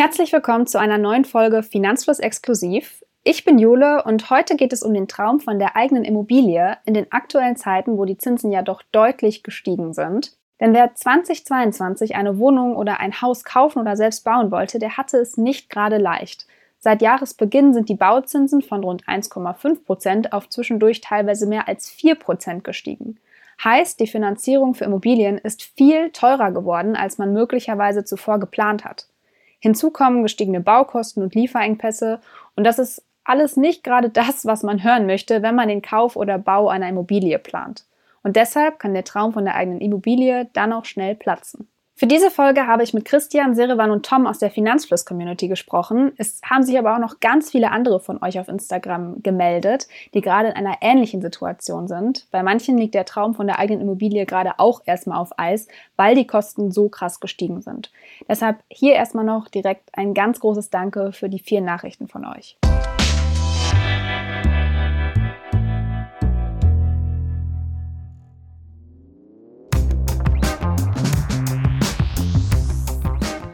Herzlich willkommen zu einer neuen Folge Finanzfluss Exklusiv. Ich bin Jule und heute geht es um den Traum von der eigenen Immobilie in den aktuellen Zeiten, wo die Zinsen ja doch deutlich gestiegen sind. Denn wer 2022 eine Wohnung oder ein Haus kaufen oder selbst bauen wollte, der hatte es nicht gerade leicht. Seit Jahresbeginn sind die Bauzinsen von rund 1,5 Prozent auf zwischendurch teilweise mehr als 4 Prozent gestiegen. Heißt, die Finanzierung für Immobilien ist viel teurer geworden, als man möglicherweise zuvor geplant hat. Hinzu kommen gestiegene Baukosten und Lieferengpässe und das ist alles nicht gerade das, was man hören möchte, wenn man den Kauf oder Bau einer Immobilie plant. Und deshalb kann der Traum von der eigenen Immobilie dann auch schnell platzen. Für diese Folge habe ich mit Christian, Serevan und Tom aus der Finanzfluss-Community gesprochen. Es haben sich aber auch noch ganz viele andere von euch auf Instagram gemeldet, die gerade in einer ähnlichen Situation sind. Bei manchen liegt der Traum von der eigenen Immobilie gerade auch erstmal auf Eis, weil die Kosten so krass gestiegen sind. Deshalb hier erstmal noch direkt ein ganz großes Danke für die vielen Nachrichten von euch.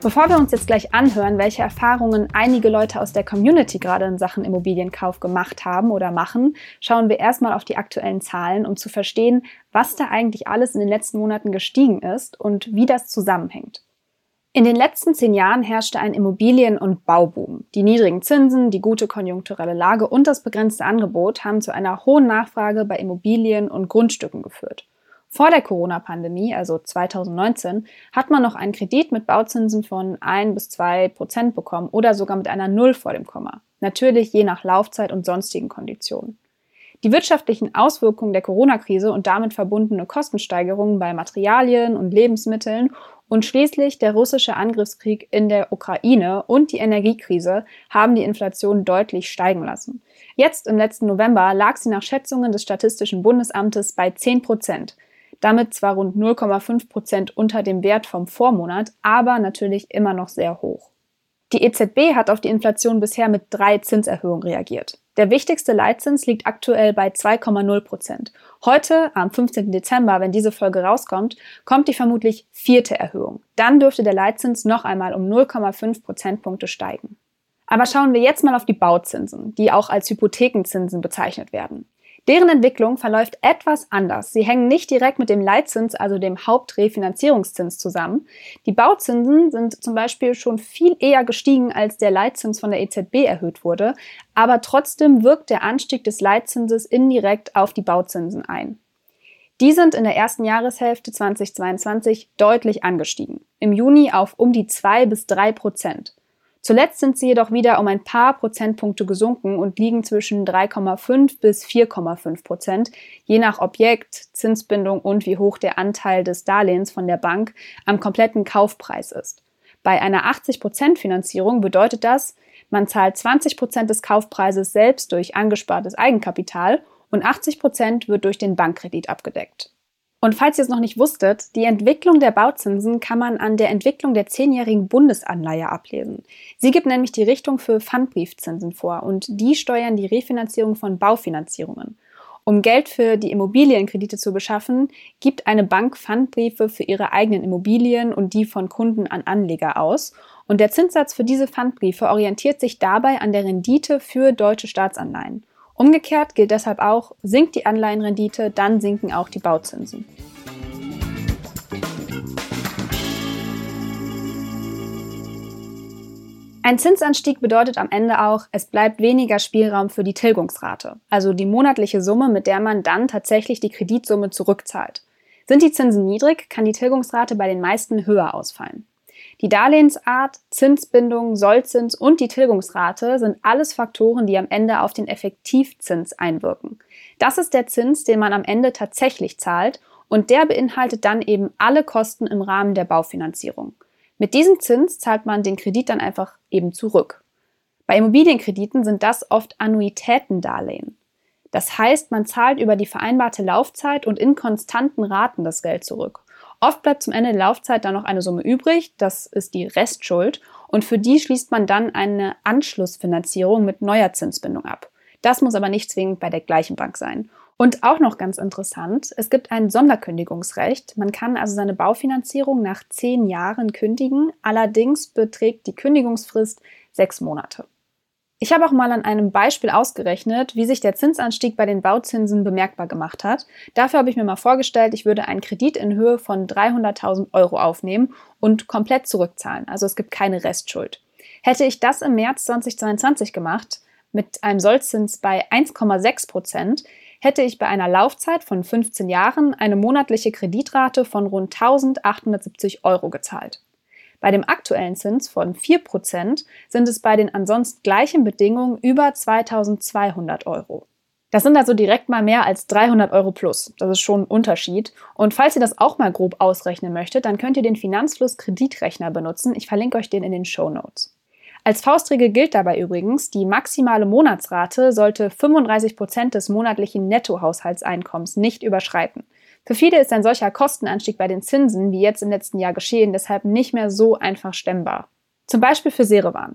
Bevor wir uns jetzt gleich anhören, welche Erfahrungen einige Leute aus der Community gerade in Sachen Immobilienkauf gemacht haben oder machen, schauen wir erstmal auf die aktuellen Zahlen, um zu verstehen, was da eigentlich alles in den letzten Monaten gestiegen ist und wie das zusammenhängt. In den letzten zehn Jahren herrschte ein Immobilien- und Bauboom. Die niedrigen Zinsen, die gute konjunkturelle Lage und das begrenzte Angebot haben zu einer hohen Nachfrage bei Immobilien und Grundstücken geführt. Vor der Corona-Pandemie, also 2019, hat man noch einen Kredit mit Bauzinsen von 1 bis 2 Prozent bekommen oder sogar mit einer Null vor dem Komma. Natürlich je nach Laufzeit und sonstigen Konditionen. Die wirtschaftlichen Auswirkungen der Corona-Krise und damit verbundene Kostensteigerungen bei Materialien und Lebensmitteln und schließlich der russische Angriffskrieg in der Ukraine und die Energiekrise haben die Inflation deutlich steigen lassen. Jetzt im letzten November lag sie nach Schätzungen des Statistischen Bundesamtes bei 10 Prozent damit zwar rund 0,5 Prozent unter dem Wert vom Vormonat, aber natürlich immer noch sehr hoch. Die EZB hat auf die Inflation bisher mit drei Zinserhöhungen reagiert. Der wichtigste Leitzins liegt aktuell bei 2,0 Prozent. Heute, am 15. Dezember, wenn diese Folge rauskommt, kommt die vermutlich vierte Erhöhung. Dann dürfte der Leitzins noch einmal um 0,5 Prozentpunkte steigen. Aber schauen wir jetzt mal auf die Bauzinsen, die auch als Hypothekenzinsen bezeichnet werden. Deren Entwicklung verläuft etwas anders. Sie hängen nicht direkt mit dem Leitzins, also dem Hauptrefinanzierungszins zusammen. Die Bauzinsen sind zum Beispiel schon viel eher gestiegen, als der Leitzins von der EZB erhöht wurde, aber trotzdem wirkt der Anstieg des Leitzinses indirekt auf die Bauzinsen ein. Die sind in der ersten Jahreshälfte 2022 deutlich angestiegen. Im Juni auf um die zwei bis drei Prozent. Zuletzt sind sie jedoch wieder um ein paar Prozentpunkte gesunken und liegen zwischen 3,5 bis 4,5 Prozent, je nach Objekt, Zinsbindung und wie hoch der Anteil des Darlehens von der Bank am kompletten Kaufpreis ist. Bei einer 80% Finanzierung bedeutet das, man zahlt 20% des Kaufpreises selbst durch angespartes Eigenkapital und 80% wird durch den Bankkredit abgedeckt. Und falls ihr es noch nicht wusstet, die Entwicklung der Bauzinsen kann man an der Entwicklung der zehnjährigen Bundesanleihe ablesen. Sie gibt nämlich die Richtung für Pfandbriefzinsen vor und die steuern die Refinanzierung von Baufinanzierungen. Um Geld für die Immobilienkredite zu beschaffen, gibt eine Bank Pfandbriefe für ihre eigenen Immobilien und die von Kunden an Anleger aus. Und der Zinssatz für diese Pfandbriefe orientiert sich dabei an der Rendite für deutsche Staatsanleihen. Umgekehrt gilt deshalb auch, sinkt die Anleihenrendite, dann sinken auch die Bauzinsen. Ein Zinsanstieg bedeutet am Ende auch, es bleibt weniger Spielraum für die Tilgungsrate, also die monatliche Summe, mit der man dann tatsächlich die Kreditsumme zurückzahlt. Sind die Zinsen niedrig, kann die Tilgungsrate bei den meisten höher ausfallen. Die Darlehensart, Zinsbindung, Sollzins und die Tilgungsrate sind alles Faktoren, die am Ende auf den Effektivzins einwirken. Das ist der Zins, den man am Ende tatsächlich zahlt und der beinhaltet dann eben alle Kosten im Rahmen der Baufinanzierung. Mit diesem Zins zahlt man den Kredit dann einfach eben zurück. Bei Immobilienkrediten sind das oft Annuitätendarlehen. Das heißt, man zahlt über die vereinbarte Laufzeit und in konstanten Raten das Geld zurück. Oft bleibt zum Ende der Laufzeit dann noch eine Summe übrig, das ist die Restschuld, und für die schließt man dann eine Anschlussfinanzierung mit neuer Zinsbindung ab. Das muss aber nicht zwingend bei der gleichen Bank sein. Und auch noch ganz interessant, es gibt ein Sonderkündigungsrecht. Man kann also seine Baufinanzierung nach zehn Jahren kündigen. Allerdings beträgt die Kündigungsfrist sechs Monate. Ich habe auch mal an einem Beispiel ausgerechnet, wie sich der Zinsanstieg bei den Bauzinsen bemerkbar gemacht hat. Dafür habe ich mir mal vorgestellt, ich würde einen Kredit in Höhe von 300.000 Euro aufnehmen und komplett zurückzahlen. Also es gibt keine Restschuld. Hätte ich das im März 2022 gemacht, mit einem Sollzins bei 1,6 Prozent, hätte ich bei einer Laufzeit von 15 Jahren eine monatliche Kreditrate von rund 1870 Euro gezahlt. Bei dem aktuellen Zins von 4% sind es bei den ansonsten gleichen Bedingungen über 2200 Euro. Das sind also direkt mal mehr als 300 Euro plus. Das ist schon ein Unterschied. Und falls ihr das auch mal grob ausrechnen möchtet, dann könnt ihr den Finanzfluss Kreditrechner benutzen. Ich verlinke euch den in den Show Notes. Als Faustregel gilt dabei übrigens, die maximale Monatsrate sollte 35 Prozent des monatlichen Nettohaushaltseinkommens nicht überschreiten. Für viele ist ein solcher Kostenanstieg bei den Zinsen, wie jetzt im letzten Jahr geschehen, deshalb nicht mehr so einfach stemmbar. Zum Beispiel für Serewan.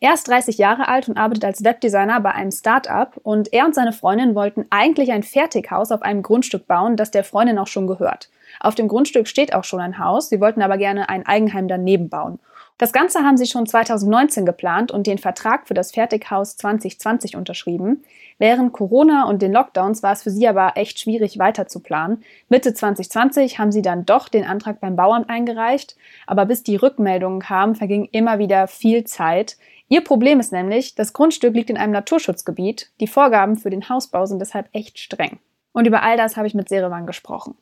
Er ist 30 Jahre alt und arbeitet als Webdesigner bei einem Start-up und er und seine Freundin wollten eigentlich ein Fertighaus auf einem Grundstück bauen, das der Freundin auch schon gehört. Auf dem Grundstück steht auch schon ein Haus, sie wollten aber gerne ein Eigenheim daneben bauen. Das Ganze haben sie schon 2019 geplant und den Vertrag für das Fertighaus 2020 unterschrieben. Während Corona und den Lockdowns war es für sie aber echt schwierig weiter zu planen. Mitte 2020 haben sie dann doch den Antrag beim Bauamt eingereicht, aber bis die Rückmeldungen kamen, verging immer wieder viel Zeit. Ihr Problem ist nämlich, das Grundstück liegt in einem Naturschutzgebiet. Die Vorgaben für den Hausbau sind deshalb echt streng. Und über all das habe ich mit Serewan gesprochen.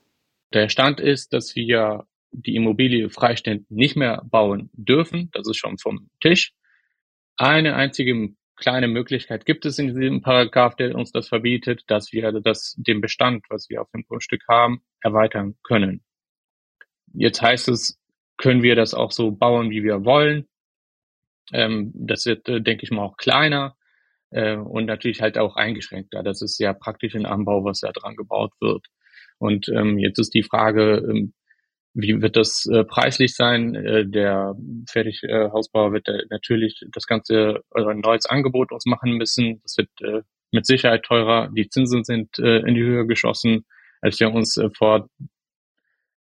Der Stand ist, dass wir die Immobilie freistehend nicht mehr bauen dürfen. Das ist schon vom Tisch. Eine einzige kleine Möglichkeit gibt es in diesem Paragraph, der uns das verbietet, dass wir das, den Bestand, was wir auf dem Grundstück haben, erweitern können. Jetzt heißt es, können wir das auch so bauen, wie wir wollen. Ähm, das wird, äh, denke ich mal, auch kleiner äh, und natürlich halt auch eingeschränkter. Das ist ja praktisch ein Anbau, was da dran gebaut wird. Und ähm, jetzt ist die Frage, ähm, wie wird das äh, preislich sein? Äh, der Fertighausbauer wird äh, natürlich das ganze äh, ein neues Angebot uns machen müssen. Das wird äh, mit Sicherheit teurer. Die Zinsen sind äh, in die Höhe geschossen, als wir uns äh, vor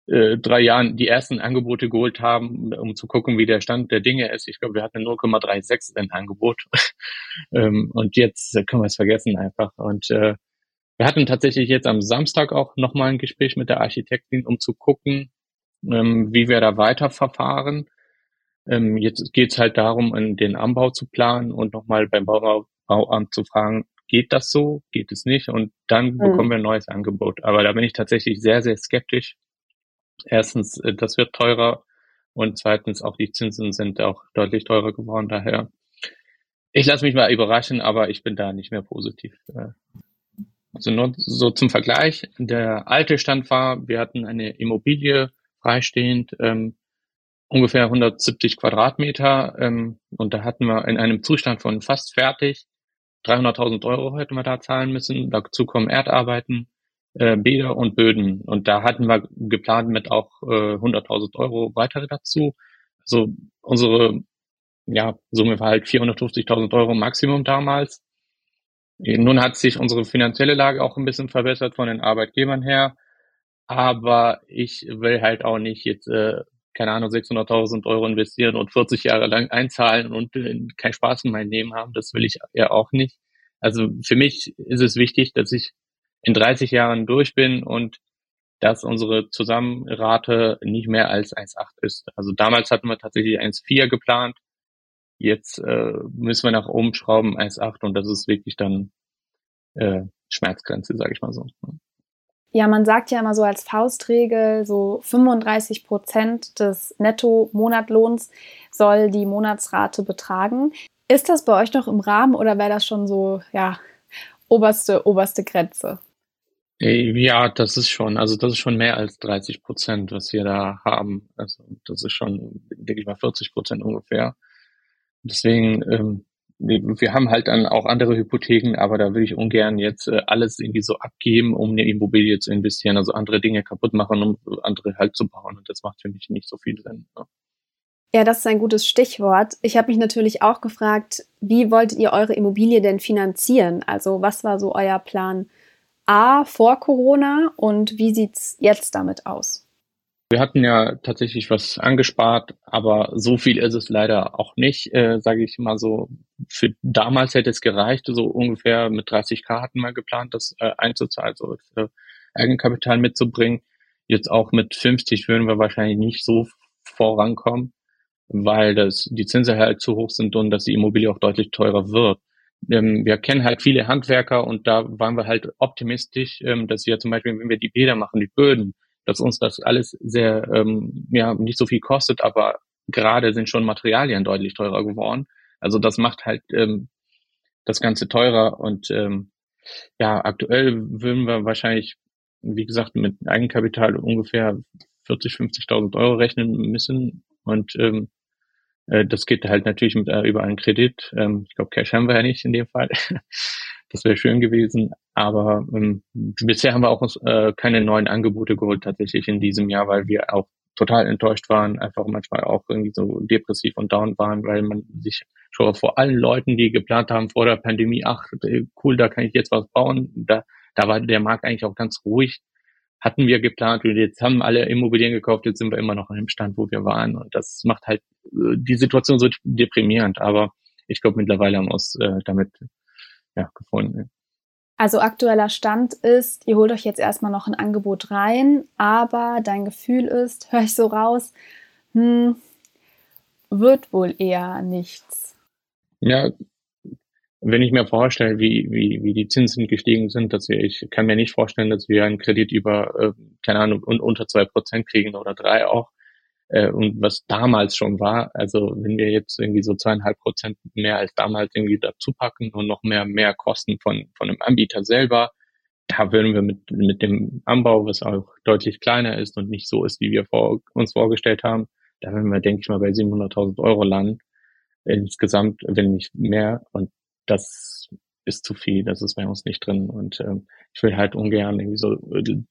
äh, drei Jahren die ersten Angebote geholt haben, um zu gucken, wie der Stand der Dinge ist. Ich glaube, wir hatten 0,36 ein Angebot. ähm, und jetzt äh, können wir es vergessen einfach. Und äh, wir hatten tatsächlich jetzt am Samstag auch nochmal ein Gespräch mit der Architektin, um zu gucken, ähm, wie wir da weiterverfahren. Ähm, jetzt geht es halt darum, den Anbau zu planen und nochmal beim Bau Bauamt zu fragen, geht das so, geht es nicht? Und dann mhm. bekommen wir ein neues Angebot. Aber da bin ich tatsächlich sehr, sehr skeptisch. Erstens, äh, das wird teurer und zweitens auch die Zinsen sind auch deutlich teurer geworden. Daher, ich lasse mich mal überraschen, aber ich bin da nicht mehr positiv. Also nur so zum Vergleich. Der alte Stand war, wir hatten eine Immobilie freistehend, ähm, ungefähr 170 Quadratmeter. Ähm, und da hatten wir in einem Zustand von fast fertig 300.000 Euro hätten wir da zahlen müssen. Dazu kommen Erdarbeiten, äh, Bäder und Böden. Und da hatten wir geplant mit auch äh, 100.000 Euro weitere dazu. Also unsere ja, Summe war halt 450.000 Euro Maximum damals. Nun hat sich unsere finanzielle Lage auch ein bisschen verbessert von den Arbeitgebern her. Aber ich will halt auch nicht jetzt, äh, keine Ahnung, 600.000 Euro investieren und 40 Jahre lang einzahlen und äh, keinen Spaß in meinem Leben haben. Das will ich ja auch nicht. Also für mich ist es wichtig, dass ich in 30 Jahren durch bin und dass unsere Zusammenrate nicht mehr als 1,8 ist. Also damals hatten wir tatsächlich 1,4 geplant. Jetzt äh, müssen wir nach oben schrauben 1,8 und das ist wirklich dann äh, Schmerzgrenze, sage ich mal so. Ja, man sagt ja immer so als Faustregel, so 35 Prozent des Netto-Monatlohns soll die Monatsrate betragen. Ist das bei euch noch im Rahmen oder wäre das schon so, ja, oberste, oberste Grenze? Ja, das ist schon, also das ist schon mehr als 30 Prozent, was wir da haben. Also das ist schon, denke ich mal, 40 Prozent ungefähr. Deswegen ähm, wir haben halt dann auch andere Hypotheken, aber da will ich ungern jetzt äh, alles irgendwie so abgeben, um eine Immobilie zu investieren, also andere Dinge kaputt machen, um andere halt zu bauen. Und das macht für mich nicht so viel Sinn. Ne? Ja, das ist ein gutes Stichwort. Ich habe mich natürlich auch gefragt, wie wolltet ihr eure Immobilie denn finanzieren? Also was war so euer Plan A vor Corona und wie sieht's jetzt damit aus? Wir hatten ja tatsächlich was angespart, aber so viel ist es leider auch nicht, äh, sage ich mal so. Für damals hätte es gereicht, so ungefähr mit 30k hatten wir geplant, das äh, einzuzahlen, so äh, Eigenkapital mitzubringen. Jetzt auch mit 50 würden wir wahrscheinlich nicht so vorankommen, weil das die Zinsen halt zu hoch sind und dass die Immobilie auch deutlich teurer wird. Ähm, wir kennen halt viele Handwerker und da waren wir halt optimistisch, ähm, dass wir zum Beispiel, wenn wir die Bäder machen, die Böden, dass uns das alles sehr, ähm, ja, nicht so viel kostet, aber gerade sind schon Materialien deutlich teurer geworden. Also das macht halt ähm, das Ganze teurer und ähm, ja, aktuell würden wir wahrscheinlich, wie gesagt, mit Eigenkapital ungefähr 40, 50.000 Euro rechnen müssen und ähm, äh, das geht halt natürlich mit, äh, über einen Kredit. Ähm, ich glaube, Cash haben wir ja nicht in dem Fall. Das wäre schön gewesen. Aber ähm, bisher haben wir auch äh, keine neuen Angebote geholt tatsächlich in diesem Jahr, weil wir auch total enttäuscht waren, einfach manchmal auch irgendwie so depressiv und down waren, weil man sich schon vor allen Leuten, die geplant haben vor der Pandemie, ach cool, da kann ich jetzt was bauen, da, da war der Markt eigentlich auch ganz ruhig. Hatten wir geplant und jetzt haben alle Immobilien gekauft, jetzt sind wir immer noch dem Stand, wo wir waren. Und das macht halt äh, die Situation so deprimierend. Aber ich glaube, mittlerweile haben wir uns äh, damit ja, gefunden. Also aktueller Stand ist, ihr holt euch jetzt erstmal noch ein Angebot rein, aber dein Gefühl ist, höre ich so raus, hm, wird wohl eher nichts. Ja, wenn ich mir vorstelle, wie, wie, wie die Zinsen gestiegen sind, dass wir, ich kann mir nicht vorstellen, dass wir einen Kredit über, äh, keine Ahnung, unter zwei Prozent kriegen oder drei auch äh, und was damals schon war, also wenn wir jetzt irgendwie so zweieinhalb Prozent mehr als damals irgendwie dazu packen und noch mehr, mehr Kosten von, von einem Anbieter selber, da würden wir mit, mit dem Anbau, was auch deutlich kleiner ist und nicht so ist, wie wir vor, uns vorgestellt haben, da würden wir, denke ich mal, bei 700.000 Euro landen. Insgesamt, wenn nicht mehr. Und das ist zu viel, das ist bei uns nicht drin. Und ähm, ich will halt ungern irgendwie so äh,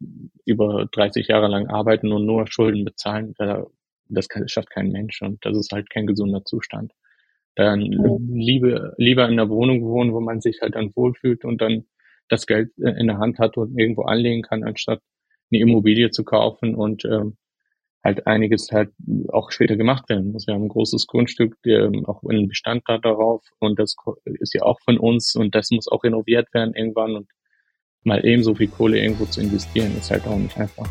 über 30 Jahre lang arbeiten und nur Schulden bezahlen. Da das kann, schafft kein Mensch und das ist halt kein gesunder Zustand. Dann liebe, lieber in einer Wohnung wohnen, wo man sich halt dann wohlfühlt und dann das Geld äh, in der Hand hat und irgendwo anlegen kann, anstatt eine Immobilie zu kaufen und ähm, halt einiges halt auch später gemacht werden muss. Wir haben ein großes Grundstück, ähm, auch einen Bestand da darauf und das ist ja auch von uns und das muss auch renoviert werden irgendwann und mal eben so viel Kohle irgendwo zu investieren, ist halt auch nicht einfach.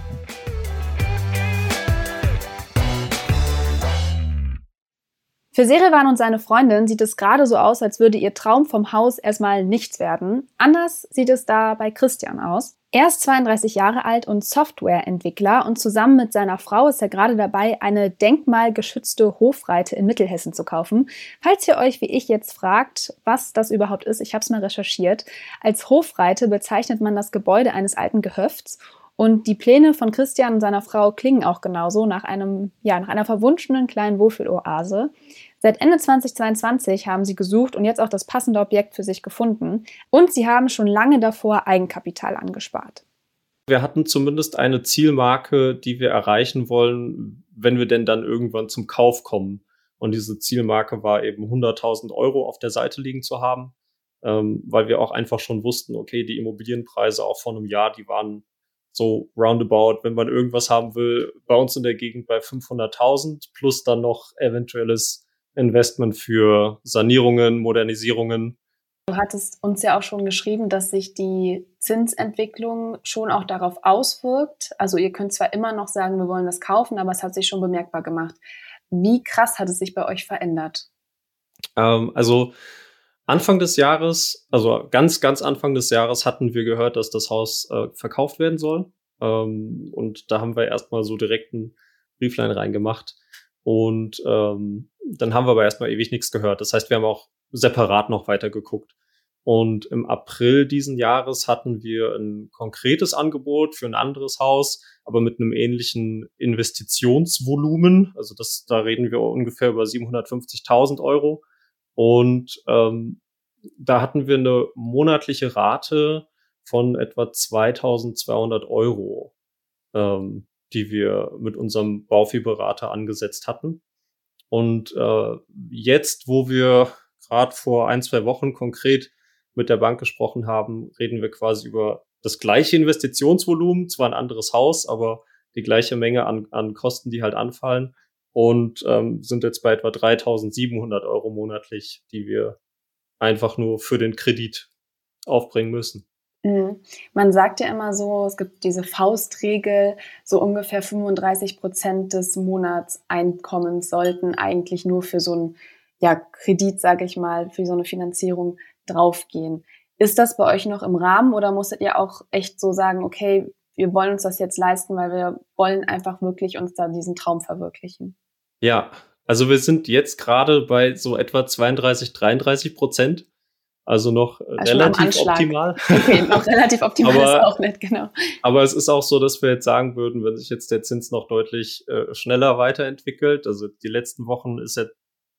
Für Serevan und seine Freundin sieht es gerade so aus, als würde ihr Traum vom Haus erstmal nichts werden. Anders sieht es da bei Christian aus. Er ist 32 Jahre alt und Softwareentwickler und zusammen mit seiner Frau ist er gerade dabei, eine denkmalgeschützte Hofreite in Mittelhessen zu kaufen. Falls ihr euch wie ich jetzt fragt, was das überhaupt ist, ich habe es mal recherchiert. Als Hofreite bezeichnet man das Gebäude eines alten Gehöfts und die Pläne von Christian und seiner Frau klingen auch genauso nach einem, ja, nach einer verwunschenen kleinen Wohlfühloase. Seit Ende 2022 haben sie gesucht und jetzt auch das passende Objekt für sich gefunden. Und sie haben schon lange davor Eigenkapital angespart. Wir hatten zumindest eine Zielmarke, die wir erreichen wollen, wenn wir denn dann irgendwann zum Kauf kommen. Und diese Zielmarke war eben 100.000 Euro auf der Seite liegen zu haben, ähm, weil wir auch einfach schon wussten, okay, die Immobilienpreise auch vor einem Jahr, die waren so roundabout, wenn man irgendwas haben will, bei uns in der Gegend bei 500.000 plus dann noch eventuelles Investment für Sanierungen, Modernisierungen. Du hattest uns ja auch schon geschrieben, dass sich die Zinsentwicklung schon auch darauf auswirkt. Also ihr könnt zwar immer noch sagen, wir wollen das kaufen, aber es hat sich schon bemerkbar gemacht. Wie krass hat es sich bei euch verändert? Ähm, also Anfang des Jahres, also ganz, ganz Anfang des Jahres hatten wir gehört, dass das Haus äh, verkauft werden soll. Ähm, und da haben wir erstmal so direkt einen Brieflein reingemacht. Und ähm, dann haben wir aber erstmal ewig nichts gehört. Das heißt, wir haben auch separat noch weiter geguckt. Und im April diesen Jahres hatten wir ein konkretes Angebot für ein anderes Haus, aber mit einem ähnlichen Investitionsvolumen. Also das, da reden wir ungefähr über 750.000 Euro. Und ähm, da hatten wir eine monatliche Rate von etwa 2200 Euro, ähm, die wir mit unserem Baufi-Berater angesetzt hatten. Und äh, jetzt, wo wir gerade vor ein, zwei Wochen konkret mit der Bank gesprochen haben, reden wir quasi über das gleiche Investitionsvolumen, zwar ein anderes Haus, aber die gleiche Menge an, an Kosten, die halt anfallen und ähm, sind jetzt bei etwa 3.700 Euro monatlich, die wir einfach nur für den Kredit aufbringen müssen. Mhm. Man sagt ja immer so, es gibt diese Faustregel, so ungefähr 35 Prozent des Monatseinkommens sollten eigentlich nur für so einen ja, Kredit, sage ich mal, für so eine Finanzierung draufgehen. Ist das bei euch noch im Rahmen oder musstet ihr auch echt so sagen, okay, wir wollen uns das jetzt leisten, weil wir wollen einfach wirklich uns da diesen Traum verwirklichen? Ja, also wir sind jetzt gerade bei so etwa 32, 33 Prozent. Also noch also relativ optimal. Okay, noch relativ optimal aber, ist auch nett, genau. Aber es ist auch so, dass wir jetzt sagen würden, wenn sich jetzt der Zins noch deutlich äh, schneller weiterentwickelt, also die letzten Wochen ist er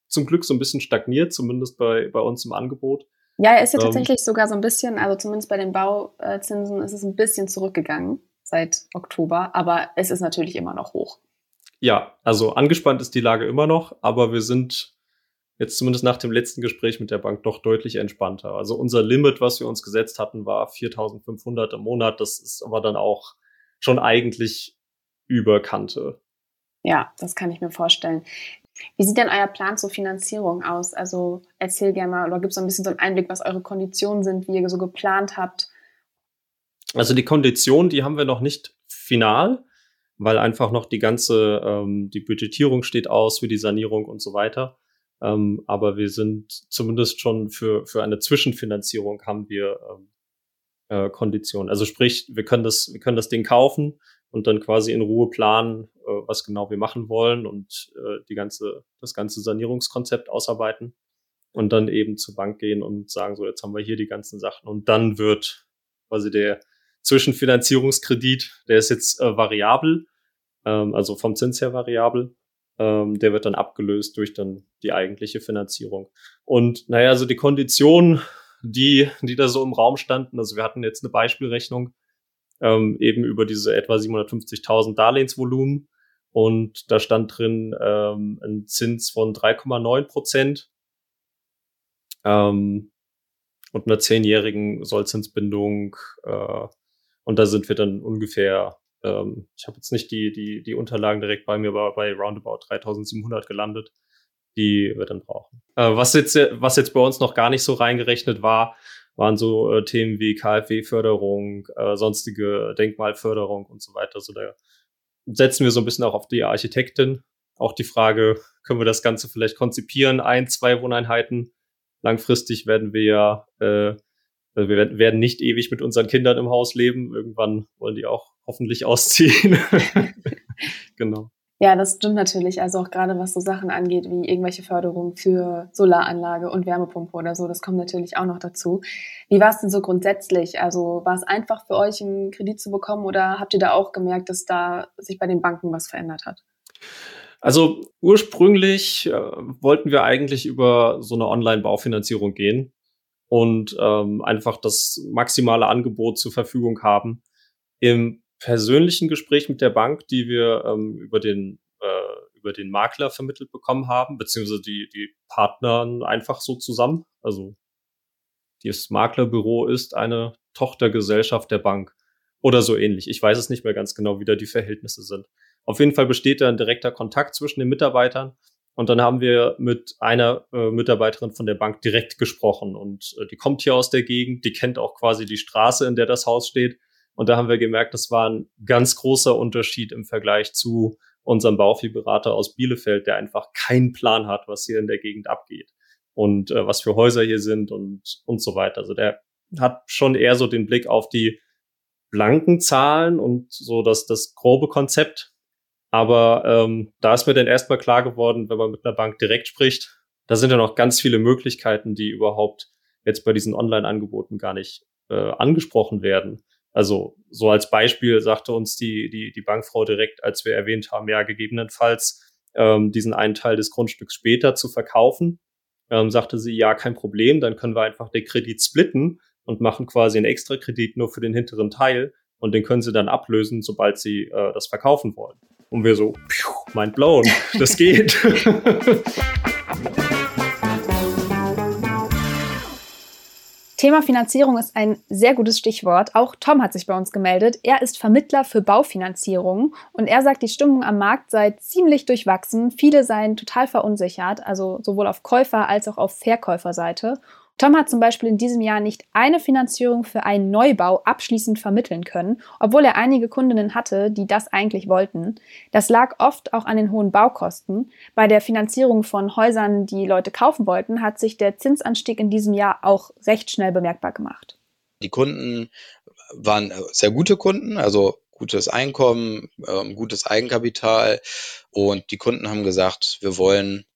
zum Glück so ein bisschen stagniert, zumindest bei, bei uns im Angebot. Ja, er ist ja ähm, tatsächlich sogar so ein bisschen, also zumindest bei den Bauzinsen ist es ein bisschen zurückgegangen seit Oktober, aber es ist natürlich immer noch hoch. Ja, also angespannt ist die Lage immer noch, aber wir sind jetzt zumindest nach dem letzten Gespräch mit der Bank doch deutlich entspannter. Also unser Limit, was wir uns gesetzt hatten, war 4.500 im Monat. Das ist aber dann auch schon eigentlich über Kante. Ja, das kann ich mir vorstellen. Wie sieht denn euer Plan zur Finanzierung aus? Also erzähl gerne mal oder gib so ein bisschen so einen Einblick, was eure Konditionen sind, wie ihr so geplant habt. Also die Konditionen, die haben wir noch nicht final, weil einfach noch die ganze, ähm, die Budgetierung steht aus für die Sanierung und so weiter. Ähm, aber wir sind zumindest schon für, für eine Zwischenfinanzierung haben wir ähm, äh, Konditionen. Also sprich, wir können das, wir können das Ding kaufen und dann quasi in Ruhe planen, äh, was genau wir machen wollen und äh, die ganze, das ganze Sanierungskonzept ausarbeiten und dann eben zur Bank gehen und sagen, so jetzt haben wir hier die ganzen Sachen und dann wird quasi der Zwischenfinanzierungskredit, der ist jetzt äh, variabel, ähm, also vom Zins her variabel, ähm, der wird dann abgelöst durch dann die eigentliche Finanzierung. Und naja, also die Konditionen, die, die da so im Raum standen, also wir hatten jetzt eine Beispielrechnung, ähm, eben über diese etwa 750.000 Darlehensvolumen. Und da stand drin ähm, ein Zins von 3,9 Prozent ähm, und einer zehnjährigen Sollzinsbindung. Äh, und da sind wir dann ungefähr, ähm, ich habe jetzt nicht die, die, die Unterlagen direkt bei mir, aber bei roundabout 3700 gelandet, die wir dann brauchen. Äh, was, jetzt, was jetzt bei uns noch gar nicht so reingerechnet war, waren so äh, Themen wie KfW-Förderung, äh, sonstige Denkmalförderung und so weiter. So da setzen wir so ein bisschen auch auf die Architektin. Auch die Frage, können wir das Ganze vielleicht konzipieren, ein, zwei Wohneinheiten. Langfristig werden wir ja, äh, also wir werden nicht ewig mit unseren Kindern im Haus leben. Irgendwann wollen die auch hoffentlich ausziehen. genau. Ja, das stimmt natürlich. Also auch gerade was so Sachen angeht, wie irgendwelche Förderungen für Solaranlage und Wärmepumpe oder so, das kommt natürlich auch noch dazu. Wie war es denn so grundsätzlich? Also war es einfach für euch, einen Kredit zu bekommen oder habt ihr da auch gemerkt, dass da sich bei den Banken was verändert hat? Also ursprünglich äh, wollten wir eigentlich über so eine Online-Baufinanzierung gehen und ähm, einfach das maximale Angebot zur Verfügung haben. Im persönlichen Gespräch mit der Bank, die wir ähm, über den äh, über den Makler vermittelt bekommen haben, beziehungsweise die die partnern einfach so zusammen. Also das Maklerbüro ist eine Tochtergesellschaft der Bank oder so ähnlich. Ich weiß es nicht mehr ganz genau, wie da die Verhältnisse sind. Auf jeden Fall besteht da ein direkter Kontakt zwischen den Mitarbeitern. Und dann haben wir mit einer äh, Mitarbeiterin von der Bank direkt gesprochen. Und äh, die kommt hier aus der Gegend, die kennt auch quasi die Straße, in der das Haus steht. Und da haben wir gemerkt, das war ein ganz großer Unterschied im Vergleich zu unserem Bauviehberater aus Bielefeld, der einfach keinen Plan hat, was hier in der Gegend abgeht und äh, was für Häuser hier sind und, und so weiter. Also der hat schon eher so den Blick auf die blanken Zahlen und so das, das grobe Konzept. Aber ähm, da ist mir dann erstmal klar geworden, wenn man mit einer Bank direkt spricht, da sind ja noch ganz viele Möglichkeiten, die überhaupt jetzt bei diesen Online-Angeboten gar nicht äh, angesprochen werden. Also so als Beispiel sagte uns die, die, die Bankfrau direkt, als wir erwähnt haben, ja, gegebenenfalls ähm, diesen einen Teil des Grundstücks später zu verkaufen, ähm, sagte sie, ja, kein Problem, dann können wir einfach den Kredit splitten und machen quasi einen extra Kredit nur für den hinteren Teil und den können sie dann ablösen, sobald sie äh, das verkaufen wollen. Und wir so, mein blown, das geht. Thema Finanzierung ist ein sehr gutes Stichwort. Auch Tom hat sich bei uns gemeldet. Er ist Vermittler für Baufinanzierung und er sagt, die Stimmung am Markt sei ziemlich durchwachsen. Viele seien total verunsichert, also sowohl auf Käufer- als auch auf Verkäuferseite. Tom hat zum Beispiel in diesem Jahr nicht eine Finanzierung für einen Neubau abschließend vermitteln können, obwohl er einige Kundinnen hatte, die das eigentlich wollten. Das lag oft auch an den hohen Baukosten. Bei der Finanzierung von Häusern, die Leute kaufen wollten, hat sich der Zinsanstieg in diesem Jahr auch recht schnell bemerkbar gemacht. Die Kunden waren sehr gute Kunden, also gutes Einkommen, ähm, gutes Eigenkapital und die Kunden haben gesagt, wir wollen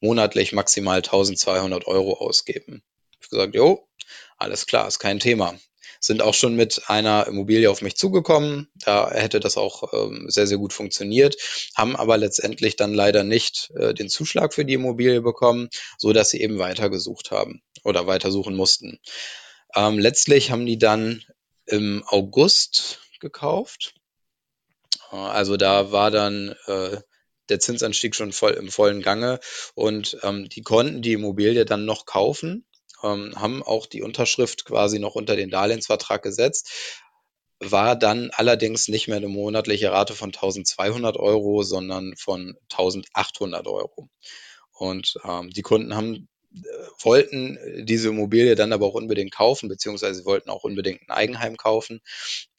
monatlich maximal 1200 Euro ausgeben. Ich habe gesagt, jo, alles klar, ist kein Thema. Sind auch schon mit einer Immobilie auf mich zugekommen. Da hätte das auch ähm, sehr, sehr gut funktioniert, haben aber letztendlich dann leider nicht äh, den Zuschlag für die Immobilie bekommen, so dass sie eben weitergesucht haben oder weitersuchen mussten. Ähm, letztlich haben die dann im August gekauft. Äh, also da war dann äh, der Zinsanstieg schon voll im vollen Gange und ähm, die konnten die Immobilie dann noch kaufen, ähm, haben auch die Unterschrift quasi noch unter den Darlehensvertrag gesetzt, war dann allerdings nicht mehr eine monatliche Rate von 1200 Euro, sondern von 1800 Euro. Und ähm, die Kunden haben äh, wollten diese Immobilie dann aber auch unbedingt kaufen, beziehungsweise wollten auch unbedingt ein Eigenheim kaufen.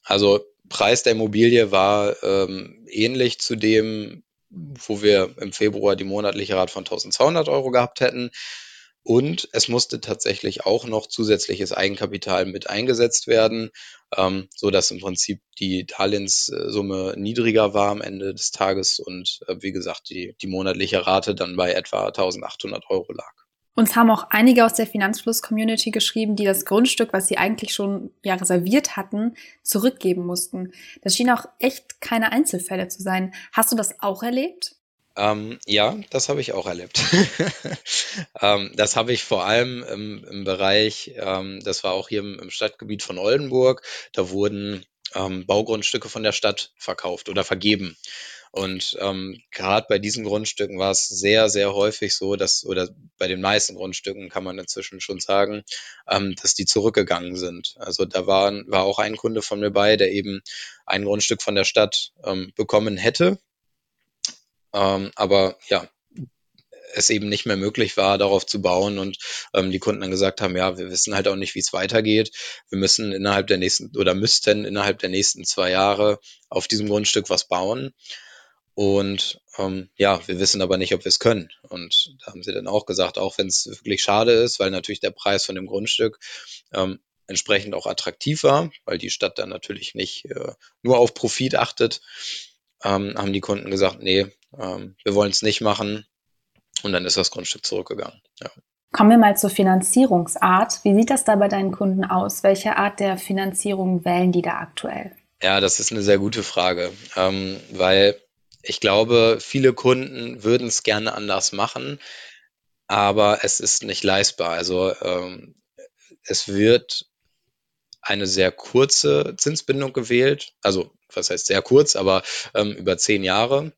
Also Preis der Immobilie war ähm, ähnlich zu dem wo wir im Februar die monatliche Rate von 1200 Euro gehabt hätten. Und es musste tatsächlich auch noch zusätzliches Eigenkapital mit eingesetzt werden, ähm, so dass im Prinzip die Darlehenssumme niedriger war am Ende des Tages und äh, wie gesagt die, die monatliche Rate dann bei etwa 1800 Euro lag. Uns haben auch einige aus der Finanzfluss-Community geschrieben, die das Grundstück, was sie eigentlich schon ja, reserviert hatten, zurückgeben mussten. Das schien auch echt keine Einzelfälle zu sein. Hast du das auch erlebt? Ähm, ja, das habe ich auch erlebt. ähm, das habe ich vor allem im, im Bereich, ähm, das war auch hier im, im, Stadtgebiet von Oldenburg, da wurden ähm, Baugrundstücke von der Stadt verkauft oder vergeben. Und ähm, gerade bei diesen Grundstücken war es sehr, sehr häufig so, dass, oder bei den meisten Grundstücken kann man inzwischen schon sagen, ähm, dass die zurückgegangen sind. Also da waren, war auch ein Kunde von mir bei, der eben ein Grundstück von der Stadt ähm, bekommen hätte. Ähm, aber ja, es eben nicht mehr möglich war, darauf zu bauen und ähm, die Kunden dann gesagt haben, ja, wir wissen halt auch nicht, wie es weitergeht. Wir müssen innerhalb der nächsten oder müssten innerhalb der nächsten zwei Jahre auf diesem Grundstück was bauen. Und ähm, ja, wir wissen aber nicht, ob wir es können. Und da haben sie dann auch gesagt, auch wenn es wirklich schade ist, weil natürlich der Preis von dem Grundstück ähm, entsprechend auch attraktiv war, weil die Stadt dann natürlich nicht äh, nur auf Profit achtet, ähm, haben die Kunden gesagt, nee, ähm, wir wollen es nicht machen. Und dann ist das Grundstück zurückgegangen. Ja. Kommen wir mal zur Finanzierungsart. Wie sieht das da bei deinen Kunden aus? Welche Art der Finanzierung wählen die da aktuell? Ja, das ist eine sehr gute Frage, ähm, weil ich glaube, viele Kunden würden es gerne anders machen, aber es ist nicht leistbar. Also ähm, es wird eine sehr kurze Zinsbindung gewählt, also was heißt sehr kurz, aber ähm, über zehn Jahre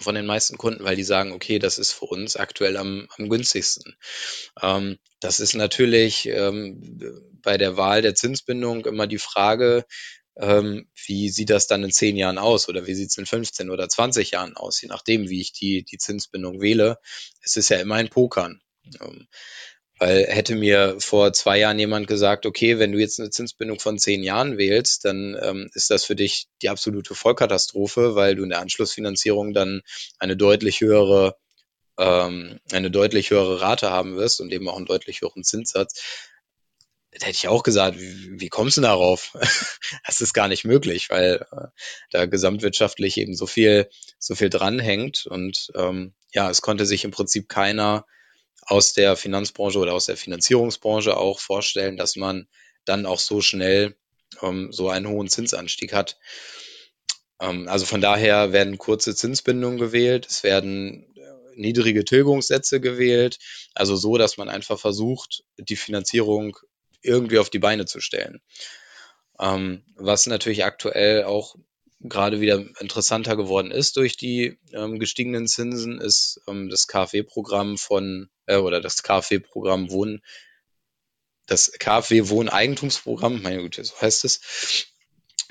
von den meisten Kunden, weil die sagen, okay, das ist für uns aktuell am, am günstigsten. Ähm, das ist natürlich ähm, bei der Wahl der Zinsbindung immer die Frage, ähm, wie sieht das dann in zehn Jahren aus oder wie sieht es in 15 oder 20 Jahren aus, je nachdem, wie ich die, die Zinsbindung wähle. Es ist ja immer ein Pokern. Ähm, weil hätte mir vor zwei Jahren jemand gesagt, okay, wenn du jetzt eine Zinsbindung von zehn Jahren wählst, dann ähm, ist das für dich die absolute Vollkatastrophe, weil du in der Anschlussfinanzierung dann eine deutlich höhere ähm, eine deutlich höhere Rate haben wirst und eben auch einen deutlich höheren Zinssatz hätte ich auch gesagt, wie, wie kommst du darauf? das ist gar nicht möglich, weil äh, da gesamtwirtschaftlich eben so viel, so viel dranhängt. Und ähm, ja, es konnte sich im Prinzip keiner aus der Finanzbranche oder aus der Finanzierungsbranche auch vorstellen, dass man dann auch so schnell ähm, so einen hohen Zinsanstieg hat. Ähm, also von daher werden kurze Zinsbindungen gewählt, es werden äh, niedrige Tilgungssätze gewählt, also so, dass man einfach versucht, die Finanzierung irgendwie auf die Beine zu stellen. Ähm, was natürlich aktuell auch gerade wieder interessanter geworden ist durch die ähm, gestiegenen Zinsen, ist ähm, das KfW-Programm von äh, oder das KfW-Programm Wohnen das KfW Wohneigentumsprogramm, meine Güte, so heißt es,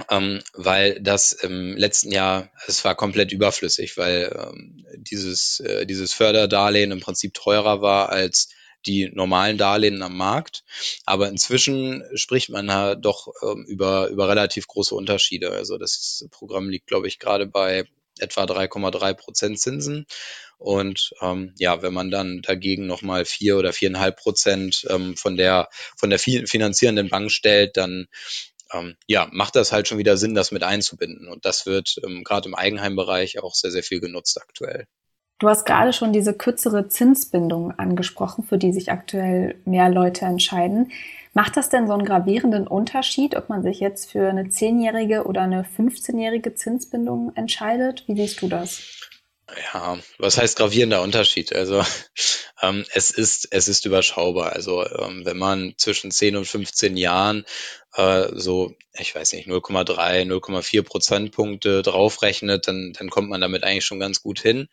ähm, weil das im letzten Jahr, es war komplett überflüssig, weil ähm, dieses, äh, dieses Förderdarlehen im Prinzip teurer war als die normalen Darlehen am Markt. Aber inzwischen spricht man da doch ähm, über, über relativ große Unterschiede. Also das Programm liegt, glaube ich, gerade bei etwa 3,3 Prozent Zinsen. Und ähm, ja, wenn man dann dagegen nochmal vier oder viereinhalb Prozent ähm, von der von der finanzierenden Bank stellt, dann ähm, ja, macht das halt schon wieder Sinn, das mit einzubinden. Und das wird ähm, gerade im Eigenheimbereich auch sehr, sehr viel genutzt aktuell. Du hast gerade schon diese kürzere Zinsbindung angesprochen, für die sich aktuell mehr Leute entscheiden. Macht das denn so einen gravierenden Unterschied, ob man sich jetzt für eine zehnjährige oder eine 15-jährige Zinsbindung entscheidet? Wie siehst du das? Ja, was heißt gravierender Unterschied? Also ähm, es ist es ist überschaubar. Also ähm, wenn man zwischen 10 und 15 Jahren äh, so, ich weiß nicht, 0,3, 0,4 Prozentpunkte draufrechnet, dann dann kommt man damit eigentlich schon ganz gut hin.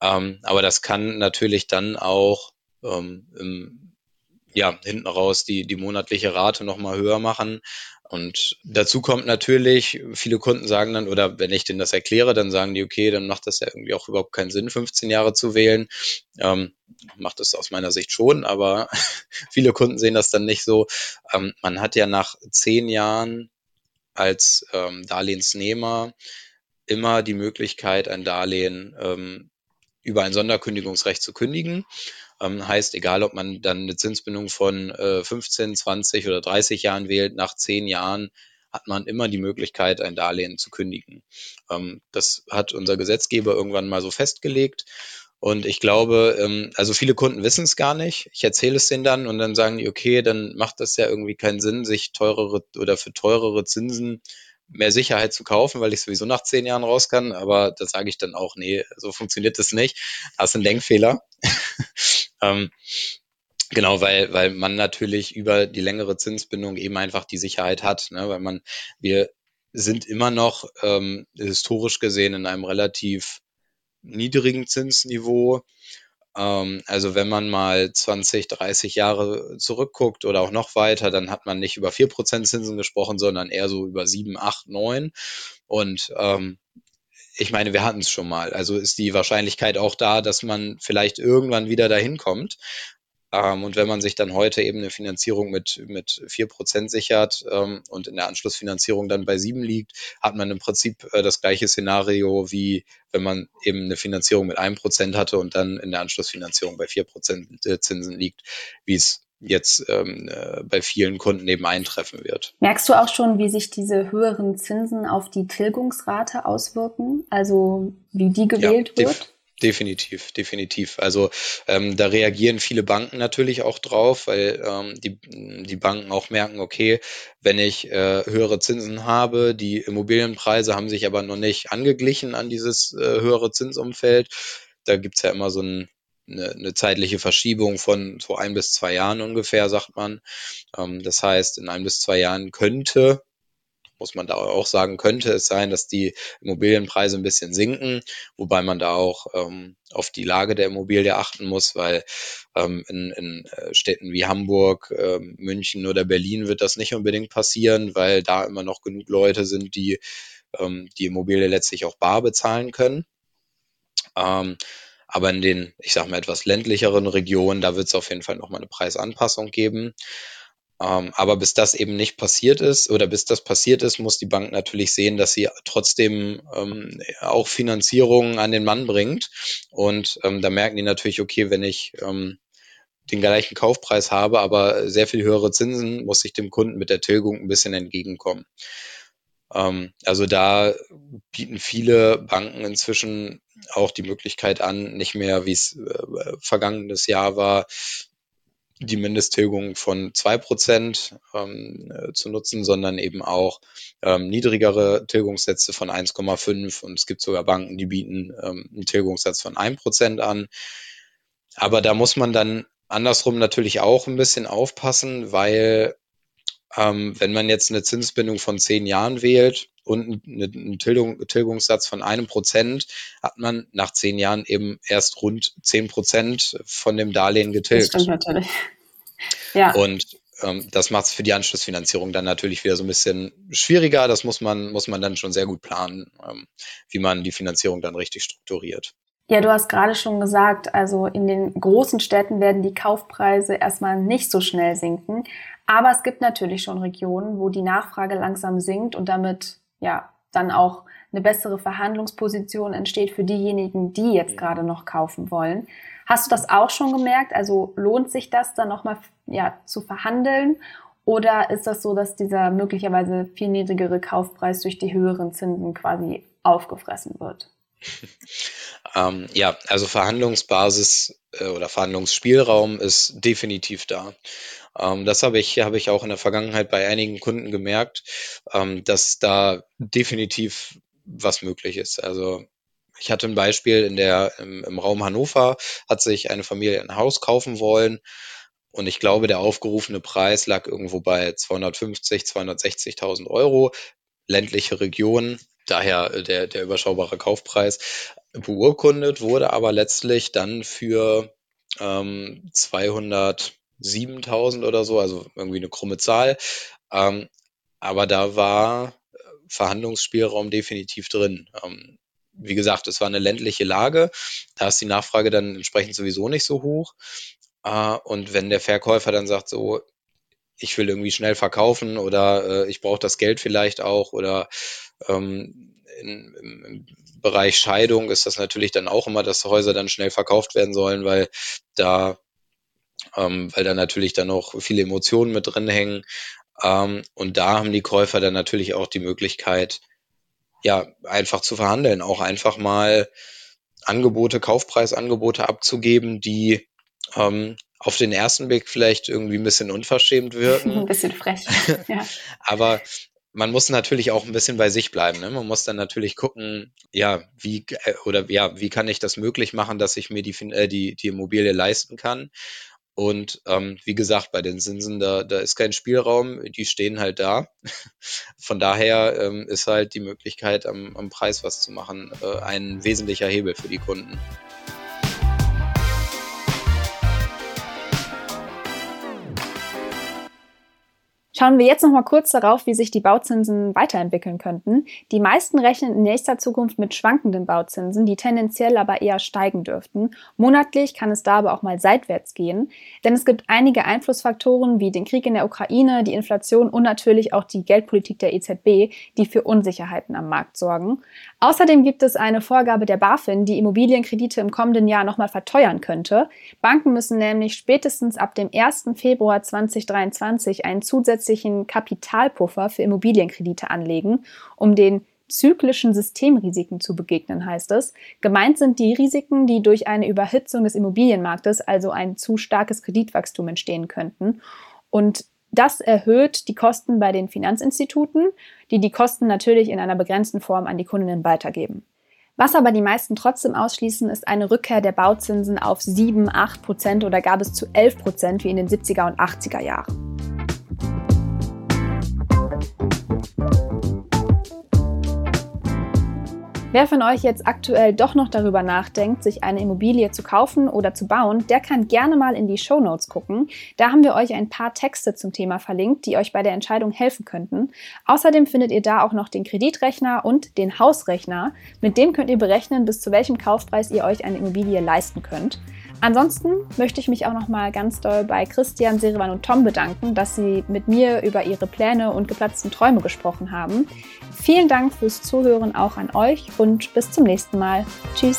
Ähm, aber das kann natürlich dann auch ähm, im, ja, hinten raus die, die monatliche Rate nochmal höher machen. Und dazu kommt natürlich, viele Kunden sagen dann, oder wenn ich denen das erkläre, dann sagen die, okay, dann macht das ja irgendwie auch überhaupt keinen Sinn, 15 Jahre zu wählen. Ähm, macht es aus meiner Sicht schon, aber viele Kunden sehen das dann nicht so. Ähm, man hat ja nach zehn Jahren als ähm, Darlehensnehmer immer die Möglichkeit, ein Darlehen ähm, über ein Sonderkündigungsrecht zu kündigen. Ähm, heißt, egal ob man dann eine Zinsbindung von äh, 15, 20 oder 30 Jahren wählt, nach 10 Jahren hat man immer die Möglichkeit, ein Darlehen zu kündigen. Ähm, das hat unser Gesetzgeber irgendwann mal so festgelegt. Und ich glaube, ähm, also viele Kunden wissen es gar nicht. Ich erzähle es denen dann und dann sagen die, okay, dann macht das ja irgendwie keinen Sinn, sich teurere oder für teurere Zinsen mehr Sicherheit zu kaufen, weil ich sowieso nach zehn Jahren raus kann. Aber da sage ich dann auch, nee, so funktioniert das nicht. Das ist ein Denkfehler. ähm, Genau, weil, weil man natürlich über die längere Zinsbindung eben einfach die Sicherheit hat, ne? weil man, wir sind immer noch ähm, historisch gesehen in einem relativ niedrigen Zinsniveau. Ähm, also wenn man mal 20, 30 Jahre zurückguckt oder auch noch weiter, dann hat man nicht über 4% Zinsen gesprochen, sondern eher so über 7, 8, 9. Und ähm, ich meine, wir hatten es schon mal. Also ist die Wahrscheinlichkeit auch da, dass man vielleicht irgendwann wieder dahin kommt. Ähm, und wenn man sich dann heute eben eine Finanzierung mit, mit 4% sichert ähm, und in der Anschlussfinanzierung dann bei 7 liegt, hat man im Prinzip äh, das gleiche Szenario, wie wenn man eben eine Finanzierung mit 1% hatte und dann in der Anschlussfinanzierung bei 4% äh, Zinsen liegt, wie es jetzt ähm, äh, bei vielen Kunden eben eintreffen wird. Merkst du auch schon, wie sich diese höheren Zinsen auf die Tilgungsrate auswirken? Also wie die gewählt ja, wird? Definitiv, definitiv. Also ähm, da reagieren viele Banken natürlich auch drauf, weil ähm, die, die Banken auch merken, okay, wenn ich äh, höhere Zinsen habe, die Immobilienpreise haben sich aber noch nicht angeglichen an dieses äh, höhere Zinsumfeld. Da gibt's ja immer so ein, eine, eine zeitliche Verschiebung von so ein bis zwei Jahren ungefähr, sagt man. Ähm, das heißt, in ein bis zwei Jahren könnte muss man da auch sagen, könnte es sein, dass die Immobilienpreise ein bisschen sinken, wobei man da auch ähm, auf die Lage der Immobilie achten muss, weil ähm, in, in äh, Städten wie Hamburg, ähm, München oder Berlin wird das nicht unbedingt passieren, weil da immer noch genug Leute sind, die ähm, die Immobilie letztlich auch bar bezahlen können. Ähm, aber in den, ich sage mal, etwas ländlicheren Regionen, da wird es auf jeden Fall nochmal eine Preisanpassung geben. Ähm, aber bis das eben nicht passiert ist oder bis das passiert ist, muss die Bank natürlich sehen, dass sie trotzdem ähm, auch Finanzierung an den Mann bringt. Und ähm, da merken die natürlich, okay, wenn ich ähm, den gleichen Kaufpreis habe, aber sehr viel höhere Zinsen, muss ich dem Kunden mit der Tilgung ein bisschen entgegenkommen. Ähm, also da bieten viele Banken inzwischen auch die Möglichkeit an, nicht mehr, wie es äh, vergangenes Jahr war, die Mindesttilgung von zwei Prozent ähm, äh, zu nutzen, sondern eben auch ähm, niedrigere Tilgungssätze von 1,5 und es gibt sogar Banken, die bieten ähm, einen Tilgungssatz von 1 Prozent an. Aber da muss man dann andersrum natürlich auch ein bisschen aufpassen, weil ähm, wenn man jetzt eine Zinsbindung von zehn Jahren wählt und einen Tilgung, Tilgungssatz von einem Prozent, hat man nach zehn Jahren eben erst rund zehn Prozent von dem Darlehen getilgt. Das stimmt natürlich. Ja. Und ähm, das macht es für die Anschlussfinanzierung dann natürlich wieder so ein bisschen schwieriger. Das muss man, muss man dann schon sehr gut planen, ähm, wie man die Finanzierung dann richtig strukturiert. Ja, du hast gerade schon gesagt, also in den großen Städten werden die Kaufpreise erstmal nicht so schnell sinken. Aber es gibt natürlich schon Regionen, wo die Nachfrage langsam sinkt und damit ja dann auch eine bessere Verhandlungsposition entsteht für diejenigen, die jetzt gerade noch kaufen wollen. Hast du das auch schon gemerkt? Also lohnt sich das dann nochmal ja, zu verhandeln? Oder ist das so, dass dieser möglicherweise viel niedrigere Kaufpreis durch die höheren Zinsen quasi aufgefressen wird? Ähm, ja, also Verhandlungsbasis äh, oder Verhandlungsspielraum ist definitiv da. Ähm, das habe ich, habe ich auch in der Vergangenheit bei einigen Kunden gemerkt, ähm, dass da definitiv was möglich ist. Also ich hatte ein Beispiel in der, im, im Raum Hannover hat sich eine Familie ein Haus kaufen wollen und ich glaube, der aufgerufene Preis lag irgendwo bei 250, 260.000 Euro. Ländliche Region, daher der, der überschaubare Kaufpreis. Beurkundet wurde aber letztlich dann für ähm, 207.000 oder so, also irgendwie eine krumme Zahl. Ähm, aber da war Verhandlungsspielraum definitiv drin. Ähm, wie gesagt, es war eine ländliche Lage. Da ist die Nachfrage dann entsprechend sowieso nicht so hoch. Äh, und wenn der Verkäufer dann sagt, so, ich will irgendwie schnell verkaufen oder äh, ich brauche das Geld vielleicht auch oder ähm, in, im, Bereich Scheidung ist das natürlich dann auch immer, dass Häuser dann schnell verkauft werden sollen, weil da, ähm, weil da natürlich dann auch viele Emotionen mit drin hängen. Ähm, und da haben die Käufer dann natürlich auch die Möglichkeit, ja, einfach zu verhandeln, auch einfach mal Angebote, Kaufpreisangebote abzugeben, die ähm, auf den ersten Blick vielleicht irgendwie ein bisschen unverschämt wirken. ein bisschen frech. Ja. Aber man muss natürlich auch ein bisschen bei sich bleiben. Ne? Man muss dann natürlich gucken, ja, wie äh, oder ja, wie kann ich das möglich machen, dass ich mir die, äh, die, die Immobilie leisten kann. Und ähm, wie gesagt, bei den Zinsen, da, da ist kein Spielraum, die stehen halt da. Von daher ähm, ist halt die Möglichkeit, am, am Preis was zu machen, äh, ein wesentlicher Hebel für die Kunden. Schauen wir jetzt noch mal kurz darauf, wie sich die Bauzinsen weiterentwickeln könnten. Die meisten rechnen in nächster Zukunft mit schwankenden Bauzinsen, die tendenziell aber eher steigen dürften. Monatlich kann es da aber auch mal seitwärts gehen, denn es gibt einige Einflussfaktoren wie den Krieg in der Ukraine, die Inflation und natürlich auch die Geldpolitik der EZB, die für Unsicherheiten am Markt sorgen. Außerdem gibt es eine Vorgabe der BaFin, die Immobilienkredite im kommenden Jahr nochmal verteuern könnte. Banken müssen nämlich spätestens ab dem 1. Februar 2023 einen zusätzlichen Kapitalpuffer für Immobilienkredite anlegen, um den zyklischen Systemrisiken zu begegnen, heißt es. Gemeint sind die Risiken, die durch eine Überhitzung des Immobilienmarktes, also ein zu starkes Kreditwachstum entstehen könnten. Und das erhöht die Kosten bei den Finanzinstituten, die die Kosten natürlich in einer begrenzten Form an die Kundinnen weitergeben. Was aber die meisten trotzdem ausschließen, ist eine Rückkehr der Bauzinsen auf 7, 8 Prozent oder gar bis zu 11 Prozent wie in den 70er und 80er Jahren. Wer von euch jetzt aktuell doch noch darüber nachdenkt, sich eine Immobilie zu kaufen oder zu bauen, der kann gerne mal in die Show Notes gucken. Da haben wir euch ein paar Texte zum Thema verlinkt, die euch bei der Entscheidung helfen könnten. Außerdem findet ihr da auch noch den Kreditrechner und den Hausrechner. Mit dem könnt ihr berechnen, bis zu welchem Kaufpreis ihr euch eine Immobilie leisten könnt. Ansonsten möchte ich mich auch noch mal ganz doll bei Christian, Serivan und Tom bedanken, dass sie mit mir über ihre Pläne und geplatzten Träume gesprochen haben. Vielen Dank fürs Zuhören auch an euch und bis zum nächsten Mal. Tschüss.